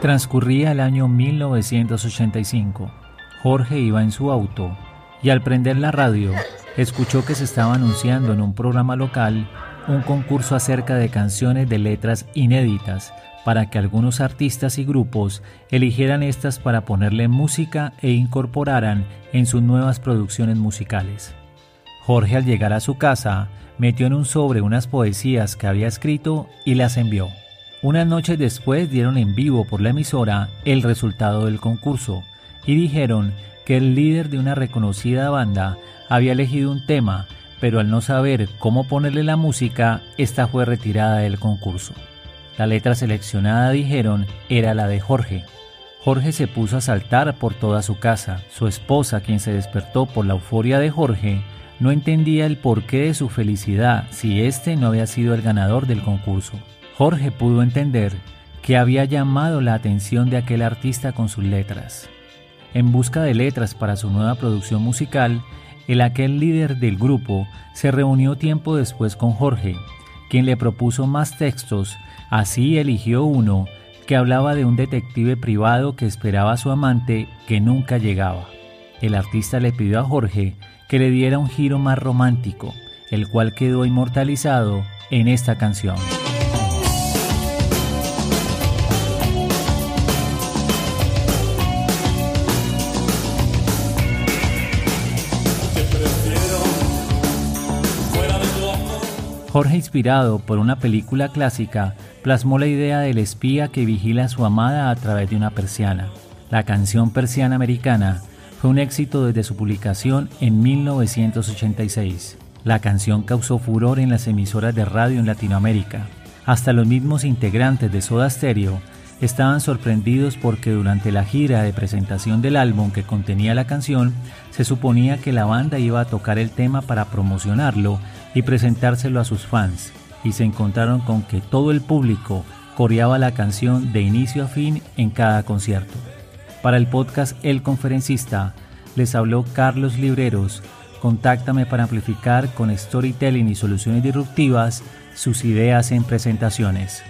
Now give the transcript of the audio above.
Transcurría el año 1985. Jorge iba en su auto y al prender la radio escuchó que se estaba anunciando en un programa local un concurso acerca de canciones de letras inéditas para que algunos artistas y grupos eligieran estas para ponerle música e incorporaran en sus nuevas producciones musicales. Jorge al llegar a su casa metió en un sobre unas poesías que había escrito y las envió. Unas noches después dieron en vivo por la emisora el resultado del concurso y dijeron que el líder de una reconocida banda había elegido un tema, pero al no saber cómo ponerle la música, esta fue retirada del concurso. La letra seleccionada, dijeron, era la de Jorge. Jorge se puso a saltar por toda su casa. Su esposa, quien se despertó por la euforia de Jorge, no entendía el porqué de su felicidad si éste no había sido el ganador del concurso. Jorge pudo entender que había llamado la atención de aquel artista con sus letras. En busca de letras para su nueva producción musical, el aquel líder del grupo se reunió tiempo después con Jorge, quien le propuso más textos, así eligió uno que hablaba de un detective privado que esperaba a su amante que nunca llegaba. El artista le pidió a Jorge que le diera un giro más romántico, el cual quedó inmortalizado en esta canción. Jorge, inspirado por una película clásica, plasmó la idea del espía que vigila a su amada a través de una persiana. La canción Persiana Americana fue un éxito desde su publicación en 1986. La canción causó furor en las emisoras de radio en Latinoamérica. Hasta los mismos integrantes de Soda Stereo estaban sorprendidos porque durante la gira de presentación del álbum que contenía la canción, se suponía que la banda iba a tocar el tema para promocionarlo y presentárselo a sus fans, y se encontraron con que todo el público coreaba la canción de inicio a fin en cada concierto. Para el podcast El Conferencista les habló Carlos Libreros. Contáctame para amplificar con storytelling y soluciones disruptivas sus ideas en presentaciones.